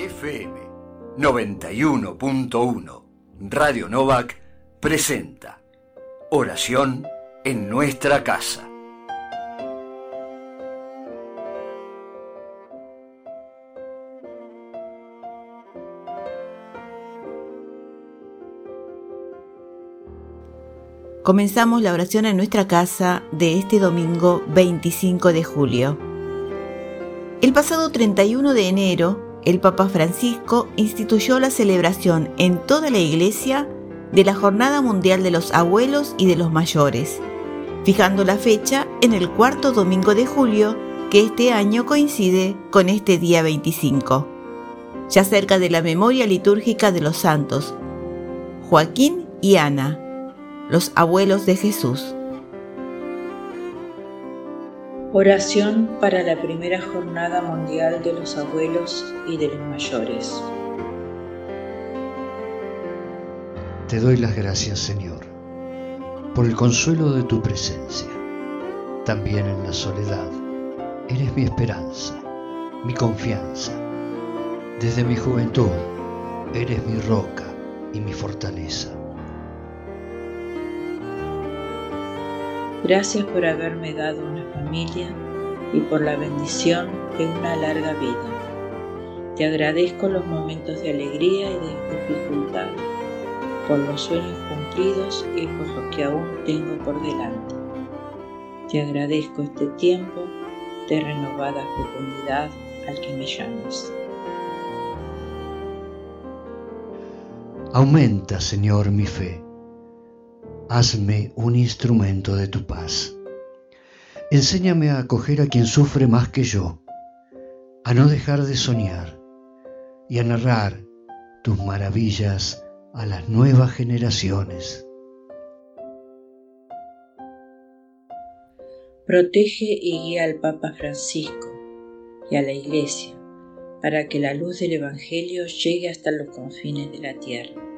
FM 91.1 Radio Novak presenta Oración en nuestra casa. Comenzamos la oración en nuestra casa de este domingo 25 de julio. El pasado 31 de enero el Papa Francisco instituyó la celebración en toda la Iglesia de la Jornada Mundial de los Abuelos y de los Mayores, fijando la fecha en el cuarto domingo de julio, que este año coincide con este día 25, ya cerca de la memoria litúrgica de los santos Joaquín y Ana, los abuelos de Jesús. Oración para la primera Jornada Mundial de los Abuelos y de los Mayores. Te doy las gracias, Señor, por el consuelo de tu presencia. También en la soledad, eres mi esperanza, mi confianza. Desde mi juventud, eres mi roca y mi fortaleza. Gracias por haberme dado una familia y por la bendición de una larga vida. Te agradezco los momentos de alegría y de dificultad, por los sueños cumplidos y por los que aún tengo por delante. Te agradezco este tiempo de renovada fecundidad al que me llames. Aumenta, Señor, mi fe hazme un instrumento de tu paz. Enséñame a acoger a quien sufre más que yo, a no dejar de soñar y a narrar tus maravillas a las nuevas generaciones. Protege y guía al Papa Francisco y a la Iglesia para que la luz del Evangelio llegue hasta los confines de la tierra.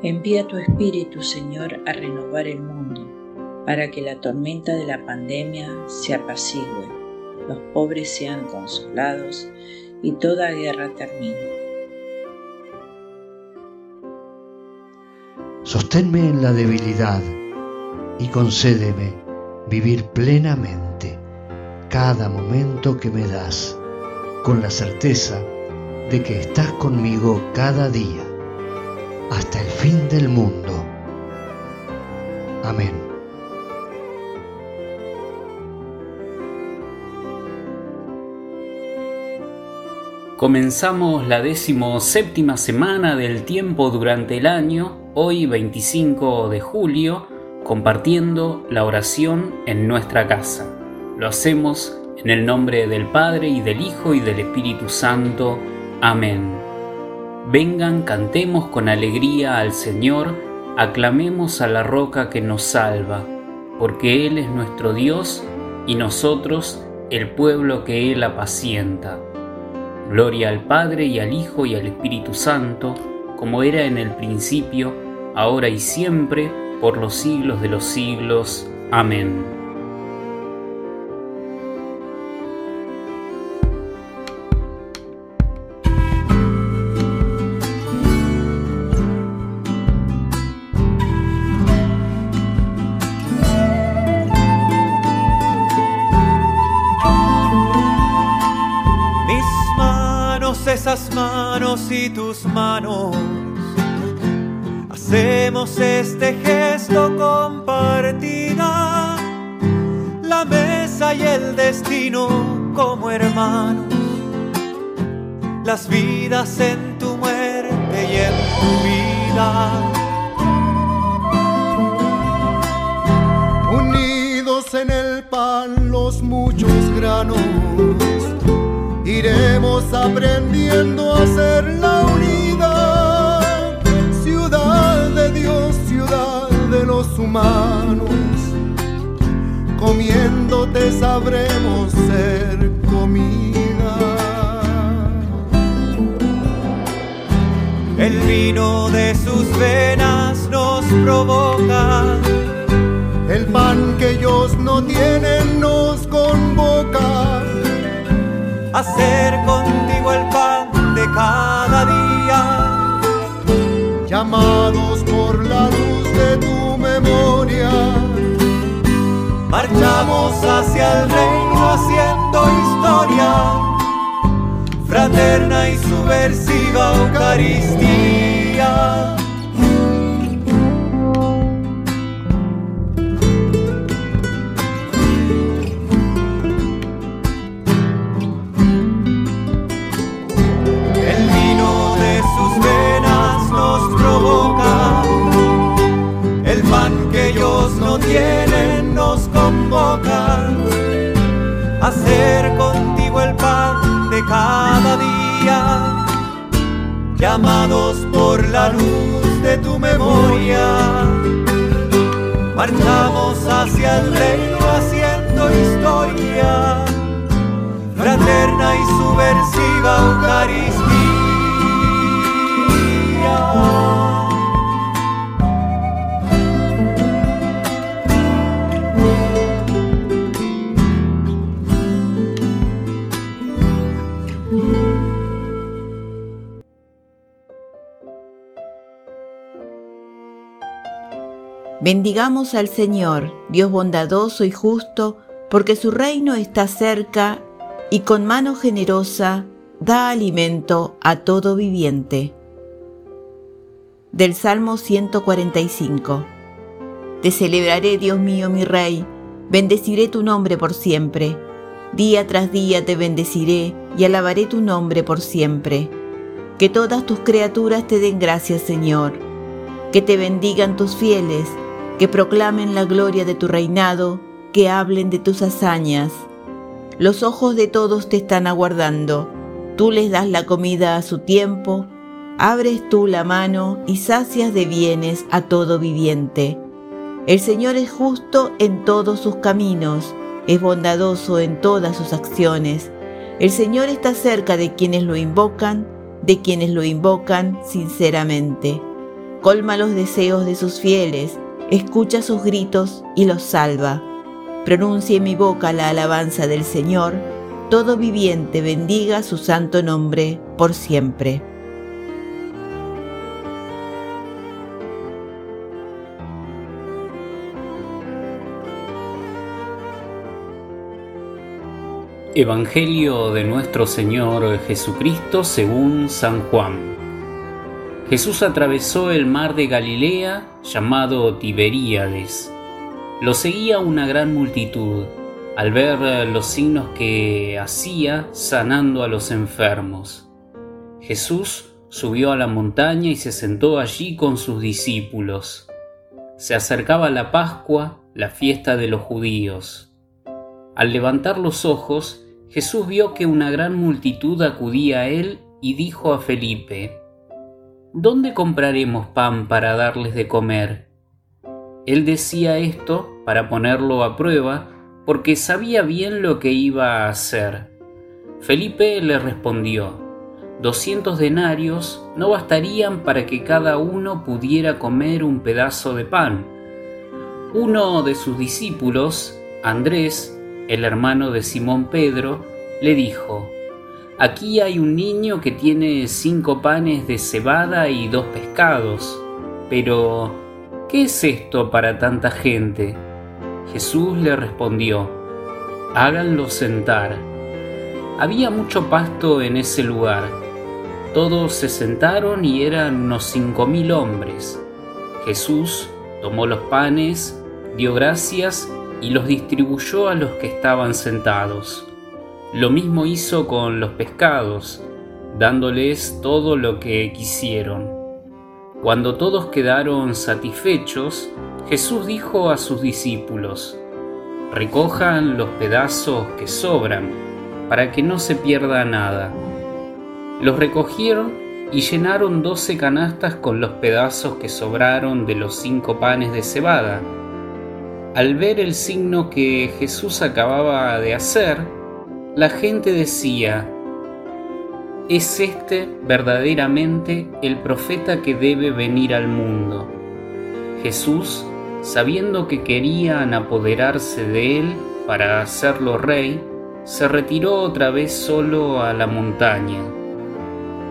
Envía tu Espíritu, Señor, a renovar el mundo, para que la tormenta de la pandemia se apacigüe, los pobres sean consolados y toda guerra termine. Sosténme en la debilidad y concédeme vivir plenamente cada momento que me das, con la certeza de que estás conmigo cada día hasta el fin del mundo. Amén. Comenzamos la séptima semana del tiempo durante el año, hoy 25 de julio, compartiendo la oración en nuestra casa. Lo hacemos en el nombre del Padre y del Hijo y del Espíritu Santo. Amén. Vengan, cantemos con alegría al Señor, aclamemos a la roca que nos salva, porque Él es nuestro Dios y nosotros el pueblo que Él apacienta. Gloria al Padre y al Hijo y al Espíritu Santo, como era en el principio, ahora y siempre, por los siglos de los siglos. Amén. Tus manos. Hacemos este gesto compartida, la mesa y el destino como hermanos, las vidas en tu muerte y en tu vida. Unidos en el pan los muchos granos iremos aprendiendo a ser la unidad, ciudad de Dios, ciudad de los humanos. Comiéndote sabremos ser comida. El vino de sus venas nos provoca. El pan que ellos no tienen nos convoca hacer contigo el pan de cada día. Llamados por la luz de tu memoria, marchamos hacia el reino haciendo historia, fraterna y subversiva Eucaristía. Cada día, llamados por la luz de tu memoria. Marchamos hacia el reino haciendo historia, fraterna y subversiva Eucaristía. Bendigamos al Señor, Dios bondadoso y justo, porque su reino está cerca y con mano generosa da alimento a todo viviente. Del Salmo 145. Te celebraré, Dios mío, mi Rey, bendeciré tu nombre por siempre. Día tras día te bendeciré y alabaré tu nombre por siempre. Que todas tus criaturas te den gracias, Señor. Que te bendigan tus fieles que proclamen la gloria de tu reinado, que hablen de tus hazañas. Los ojos de todos te están aguardando, tú les das la comida a su tiempo, abres tú la mano y sacias de bienes a todo viviente. El Señor es justo en todos sus caminos, es bondadoso en todas sus acciones. El Señor está cerca de quienes lo invocan, de quienes lo invocan sinceramente. Colma los deseos de sus fieles, escucha sus gritos y los salva. Pronuncie en mi boca la alabanza del Señor, todo viviente bendiga su santo nombre por siempre. Evangelio de nuestro Señor Jesucristo según San Juan. Jesús atravesó el mar de Galilea llamado Tiberíades. Lo seguía una gran multitud al ver los signos que hacía sanando a los enfermos. Jesús subió a la montaña y se sentó allí con sus discípulos. Se acercaba la Pascua, la fiesta de los judíos. Al levantar los ojos, Jesús vio que una gran multitud acudía a él y dijo a Felipe, ¿dónde compraremos pan para darles de comer? Él decía esto para ponerlo a prueba, porque sabía bien lo que iba a hacer. Felipe le respondió, doscientos denarios no bastarían para que cada uno pudiera comer un pedazo de pan. Uno de sus discípulos, Andrés, el hermano de Simón Pedro, le dijo, Aquí hay un niño que tiene cinco panes de cebada y dos pescados. Pero, ¿qué es esto para tanta gente? Jesús le respondió, háganlo sentar. Había mucho pasto en ese lugar. Todos se sentaron y eran unos cinco mil hombres. Jesús tomó los panes, dio gracias y los distribuyó a los que estaban sentados lo mismo hizo con los pescados, dándoles todo lo que quisieron. Cuando todos quedaron satisfechos, Jesús dijo a sus discípulos, recojan los pedazos que sobran, para que no se pierda nada. Los recogieron y llenaron doce canastas con los pedazos que sobraron de los cinco panes de cebada. Al ver el signo que Jesús acababa de hacer, la gente decía, ¿es este verdaderamente el profeta que debe venir al mundo? Jesús, sabiendo que querían apoderarse de él para hacerlo rey, se retiró otra vez solo a la montaña.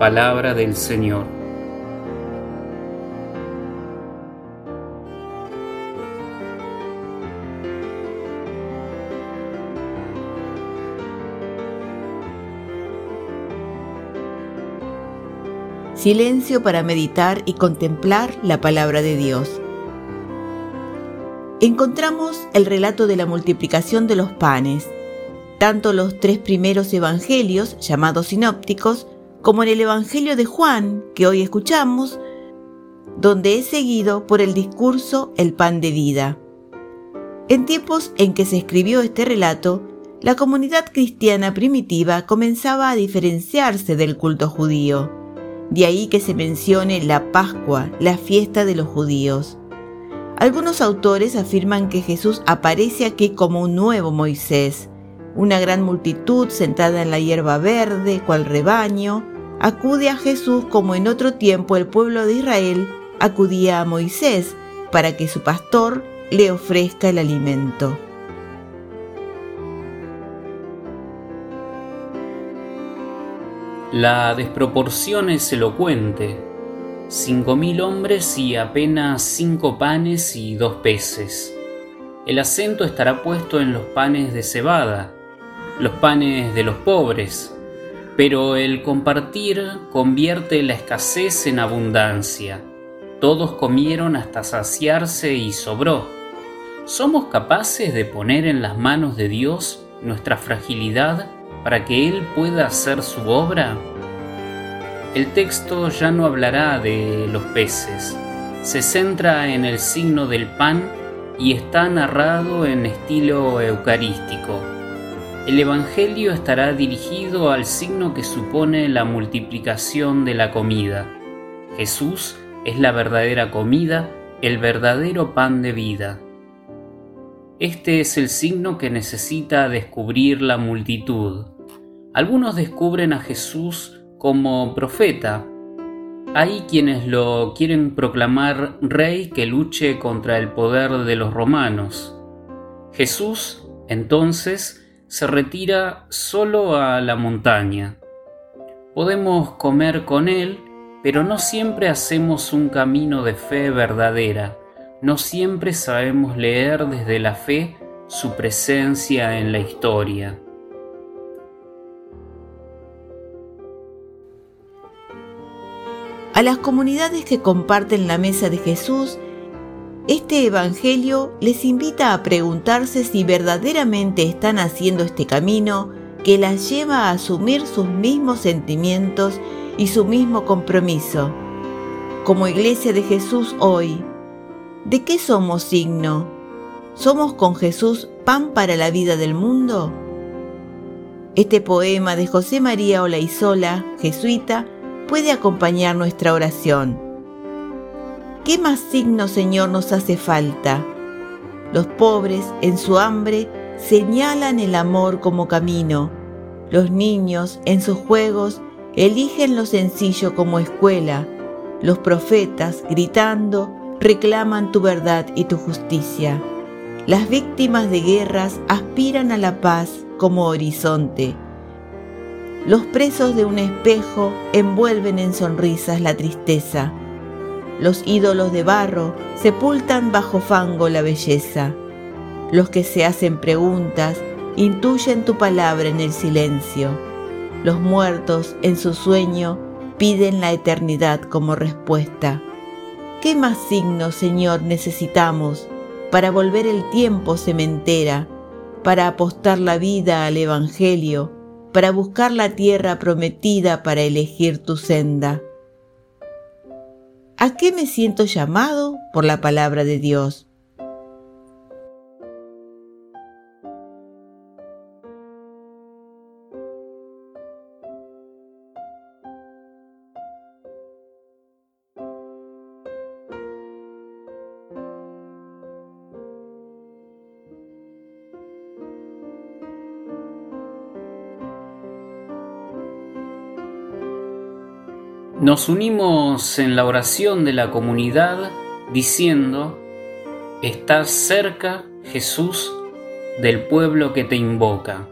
Palabra del Señor. Silencio para meditar y contemplar la palabra de Dios. Encontramos el relato de la multiplicación de los panes, tanto los tres primeros evangelios, llamados sinópticos, como en el Evangelio de Juan, que hoy escuchamos, donde es seguido por el discurso El pan de vida. En tiempos en que se escribió este relato, la comunidad cristiana primitiva comenzaba a diferenciarse del culto judío de ahí que se mencione la Pascua, la fiesta de los judíos. Algunos autores afirman que Jesús aparece aquí como un nuevo Moisés. Una gran multitud sentada en la hierba verde, cual rebaño, acude a Jesús como en otro tiempo el pueblo de Israel acudía a Moisés para que su pastor le ofrezca el alimento. La desproporción es elocuente. Cinco mil hombres y apenas cinco panes y dos peces. El acento estará puesto en los panes de cebada, los panes de los pobres, pero el compartir convierte la escasez en abundancia. Todos comieron hasta saciarse y sobró. ¿Somos capaces de poner en las manos de Dios nuestra fragilidad para que Él pueda hacer su obra? El texto ya no hablará de los peces, se centra en el signo del pan y está narrado en estilo eucarístico. El Evangelio estará dirigido al signo que supone la multiplicación de la comida. Jesús es la verdadera comida, el verdadero pan de vida. Este es el signo que necesita descubrir la multitud. Algunos descubren a Jesús como profeta. Hay quienes lo quieren proclamar rey que luche contra el poder de los romanos. Jesús, entonces, se retira solo a la montaña. Podemos comer con él, pero no siempre hacemos un camino de fe verdadera. No siempre sabemos leer desde la fe su presencia en la historia. A las comunidades que comparten la mesa de Jesús, este Evangelio les invita a preguntarse si verdaderamente están haciendo este camino que las lleva a asumir sus mismos sentimientos y su mismo compromiso. Como iglesia de Jesús hoy, ¿de qué somos signo? ¿Somos con Jesús pan para la vida del mundo? Este poema de José María Olaizola, jesuita, puede acompañar nuestra oración. ¿Qué más signo, Señor, nos hace falta? Los pobres, en su hambre, señalan el amor como camino. Los niños, en sus juegos, eligen lo sencillo como escuela. Los profetas, gritando, reclaman tu verdad y tu justicia. Las víctimas de guerras aspiran a la paz como horizonte. Los presos de un espejo envuelven en sonrisas la tristeza. Los ídolos de barro sepultan bajo fango la belleza. Los que se hacen preguntas intuyen tu palabra en el silencio. Los muertos en su sueño piden la eternidad como respuesta. ¿Qué más signos, Señor, necesitamos para volver el tiempo sementera, para apostar la vida al Evangelio? Para buscar la tierra prometida para elegir tu senda. ¿A qué me siento llamado por la palabra de Dios? Nos unimos en la oración de la comunidad diciendo, Estás cerca, Jesús, del pueblo que te invoca.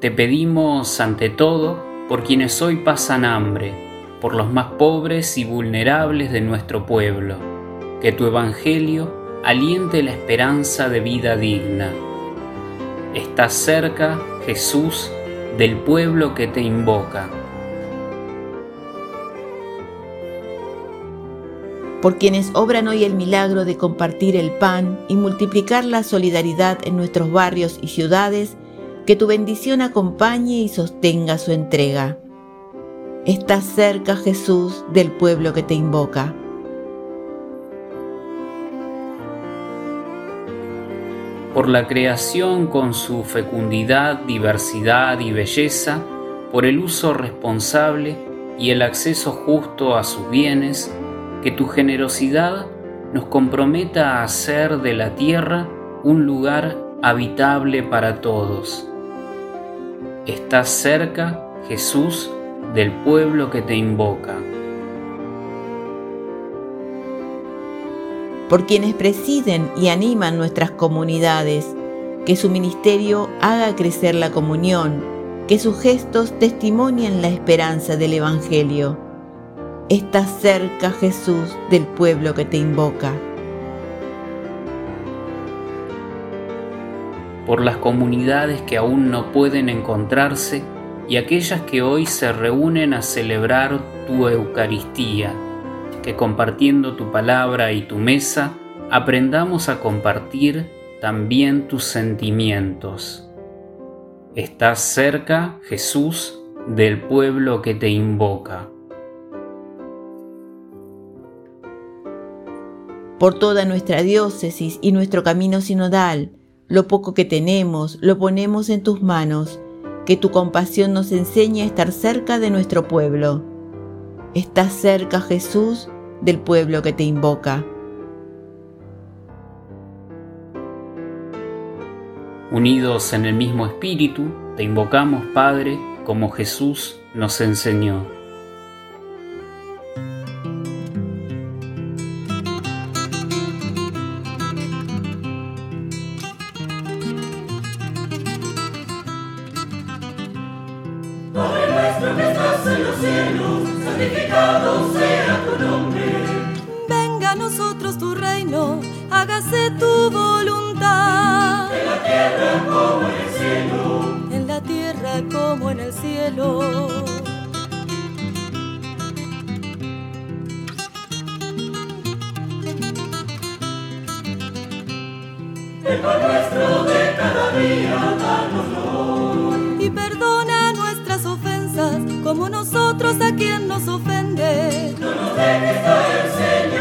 te pedimos ante todo por quienes hoy pasan hambre, por los más pobres y vulnerables de nuestro pueblo, que tu Evangelio aliente la esperanza de vida digna. Estás cerca, Jesús, del pueblo que te invoca. Por quienes obran hoy el milagro de compartir el pan y multiplicar la solidaridad en nuestros barrios y ciudades, que tu bendición acompañe y sostenga su entrega. Estás cerca, Jesús, del pueblo que te invoca. Por la creación con su fecundidad, diversidad y belleza, por el uso responsable y el acceso justo a sus bienes, que tu generosidad nos comprometa a hacer de la tierra un lugar habitable para todos Estás cerca, Jesús, del pueblo que te invoca. Por quienes presiden y animan nuestras comunidades, que su ministerio haga crecer la comunión, que sus gestos testimonien la esperanza del Evangelio. Estás cerca, Jesús, del pueblo que te invoca. por las comunidades que aún no pueden encontrarse y aquellas que hoy se reúnen a celebrar tu Eucaristía, que compartiendo tu palabra y tu mesa aprendamos a compartir también tus sentimientos. Estás cerca, Jesús, del pueblo que te invoca. Por toda nuestra diócesis y nuestro camino sinodal, lo poco que tenemos lo ponemos en tus manos, que tu compasión nos enseñe a estar cerca de nuestro pueblo. Estás cerca, Jesús, del pueblo que te invoca. Unidos en el mismo espíritu, te invocamos, Padre, como Jesús nos enseñó. Hágase tu voluntad. En la tierra como en el cielo. En la tierra como en el cielo. El pan nuestro de cada día, danoslo. Y perdona nuestras ofensas, como nosotros a quien nos ofende. No nos dejes caer, Señor.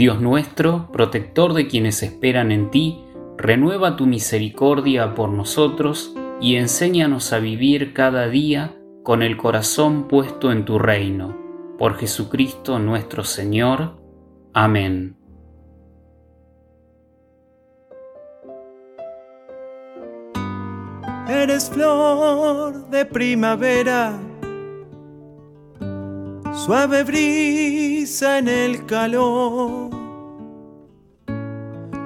Dios nuestro, protector de quienes esperan en ti, renueva tu misericordia por nosotros y enséñanos a vivir cada día con el corazón puesto en tu reino. Por Jesucristo nuestro Señor. Amén. Eres flor de primavera, suave brisa en el calor,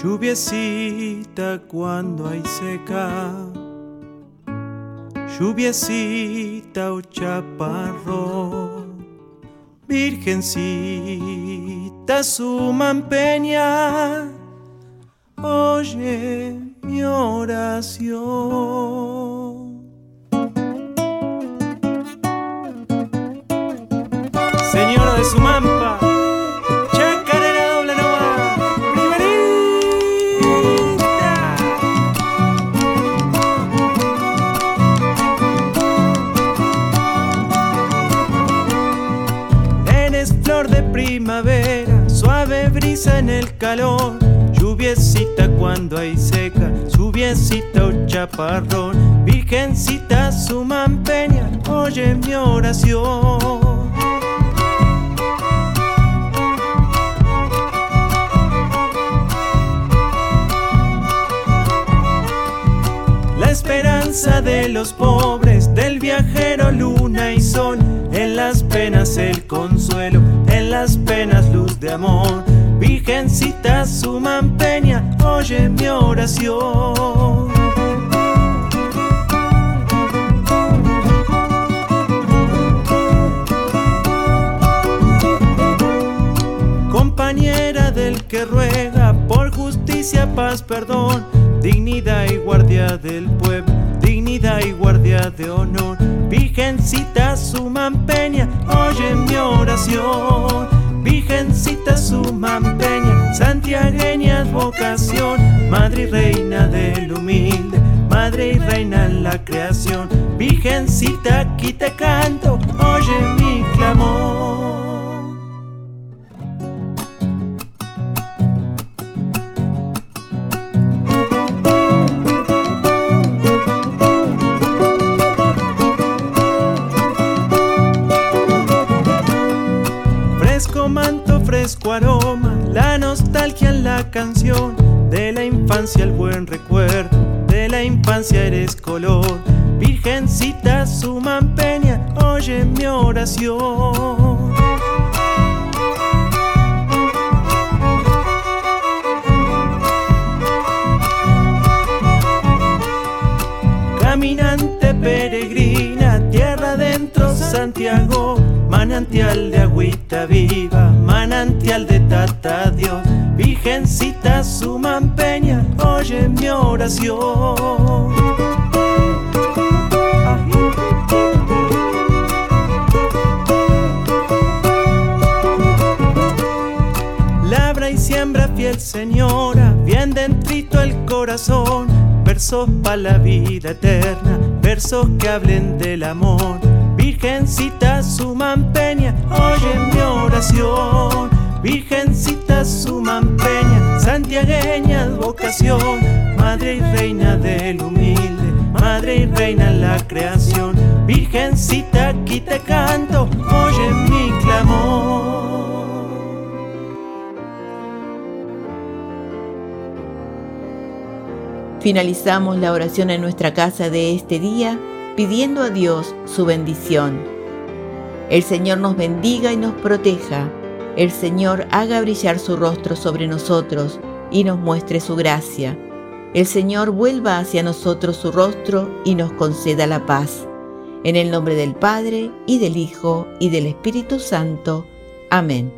lluviecita cuando hay seca lluviecita o chaparro, virgencita su mampeña, oye mi oración. Señora de su en el calor, lluviecita cuando hay seca, lluviecita o chaparrón, virgencita su mampeña, oye mi oración. esperanza de los pobres, del viajero luna y sol, en las penas el consuelo, en las penas luz de amor. Virgencita Sumampeña, oye mi oración. Compañera del que ruega por justicia, paz, perdón dignidad y guardia del pueblo, dignidad y guardia de honor. Virgencita Sumampeña, oye mi oración. Virgencita Sumampeña, santiagueña vocación, madre y reina del humilde, madre y reina en la creación. Virgencita, aquí te canto, oye mi clamor. Aroma, la nostalgia en la canción, de la infancia el buen recuerdo, de la infancia eres color, Virgencita Sumampeña, oye mi oración. Caminante peregrina, tierra adentro Santiago, manantial de agüita viva, manantial de tata Dios, Virgencita Sumampeña, oye mi oración. Labra y siembra fiel señora, bien dentrito el corazón, versos para la vida eterna, versos que hablen del amor Virgencita Sumampeña, oye mi oración. Virgencita Sumampeña, santiagueña vocación, madre y reina del humilde, madre y reina en la creación. Virgencita, aquí te canto, oye mi clamor. Finalizamos la oración en nuestra casa de este día pidiendo a Dios su bendición. El Señor nos bendiga y nos proteja. El Señor haga brillar su rostro sobre nosotros y nos muestre su gracia. El Señor vuelva hacia nosotros su rostro y nos conceda la paz. En el nombre del Padre, y del Hijo, y del Espíritu Santo. Amén.